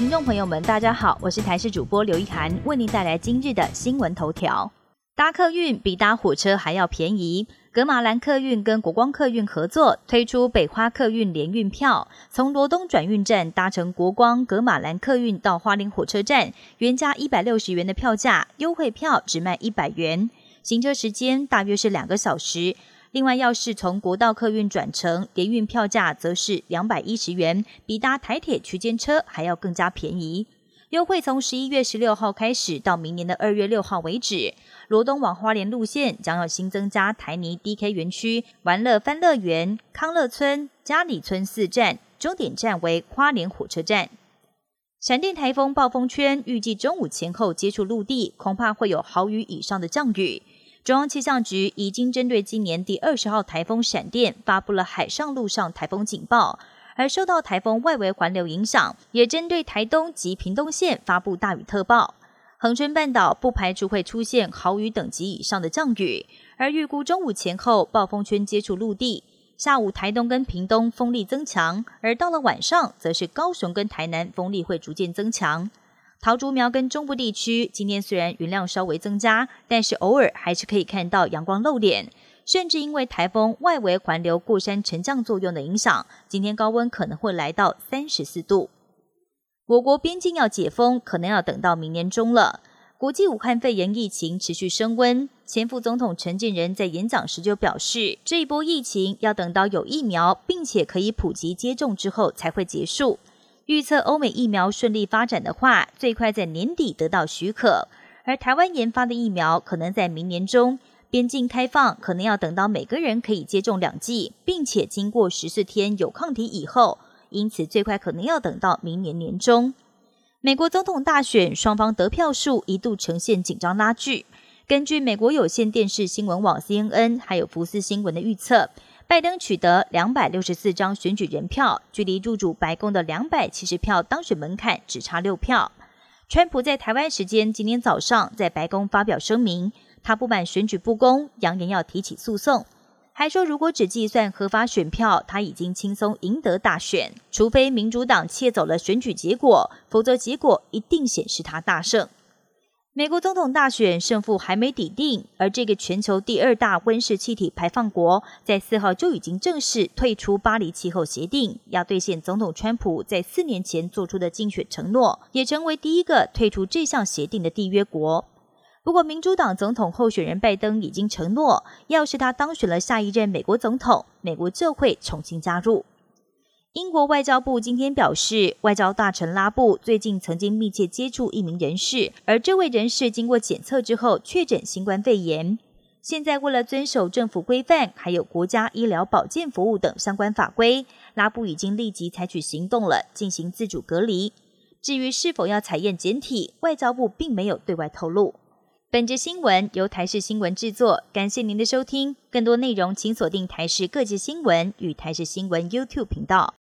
听众朋友们，大家好，我是台视主播刘一涵，为您带来今日的新闻头条。搭客运比搭火车还要便宜，格马兰客运跟国光客运合作推出北花客运联运票，从罗东转运站搭乘国光格马兰客运到花莲火车站，原价一百六十元的票价，优惠票只卖一百元，行车时间大约是两个小时。另外，要是从国道客运转乘，联运票价则是两百一十元，比搭台铁区间车还要更加便宜。优惠从十一月十六号开始，到明年的二月六号为止。罗东往花莲路线将要新增加台泥 DK 园区、玩乐翻乐园、康乐村、嘉里村四站，终点站为花莲火车站。闪电台风暴风圈预计中午前后接触陆地，恐怕会有豪雨以上的降雨。中央气象局已经针对今年第二十号台风闪电发布了海上、陆上台风警报。而受到台风外围环流影响，也针对台东及屏东县发布大雨特报。恒春半岛不排除会出现豪雨等级以上的降雨，而预估中午前后暴风圈接触陆地，下午台东跟屏东风力增强，而到了晚上，则是高雄跟台南风力会逐渐增强。桃竹苗跟中部地区今天虽然云量稍微增加，但是偶尔还是可以看到阳光露脸。甚至因为台风外围环流过山沉降作用的影响，今天高温可能会来到三十四度。我国边境要解封，可能要等到明年中了。国际武汉肺炎疫情持续升温，前副总统陈建仁在演讲时就表示，这一波疫情要等到有疫苗，并且可以普及接种之后才会结束。预测欧美疫苗顺利发展的话，最快在年底得到许可，而台湾研发的疫苗可能在明年中。边境开放可能要等到每个人可以接种两剂，并且经过十四天有抗体以后，因此最快可能要等到明年年中。美国总统大选双方得票数一度呈现紧张拉锯。根据美国有线电视新闻网 CNN 还有福斯新闻的预测，拜登取得两百六十四张选举人票，距离入主白宫的两百七十票当选门槛只差六票。川普在台湾时间今天早上在白宫发表声明。他不满选举不公，扬言要提起诉讼，还说如果只计算合法选票，他已经轻松赢得大选。除非民主党窃走了选举结果，否则结果一定显示他大胜。美国总统大选胜负还没底定，而这个全球第二大温室气体排放国，在四号就已经正式退出巴黎气候协定，要兑现总统川普在四年前做出的竞选承诺，也成为第一个退出这项协定的缔约国。不过，民主党总统候选人拜登已经承诺，要是他当选了下一任美国总统，美国就会重新加入。英国外交部今天表示，外交大臣拉布最近曾经密切接触一名人士，而这位人士经过检测之后确诊新冠肺炎。现在为了遵守政府规范，还有国家医疗保健服务等相关法规，拉布已经立即采取行动了，进行自主隔离。至于是否要采验检体，外交部并没有对外透露。本节新闻由台视新闻制作，感谢您的收听。更多内容请锁定台视各界新闻与台视新闻 YouTube 频道。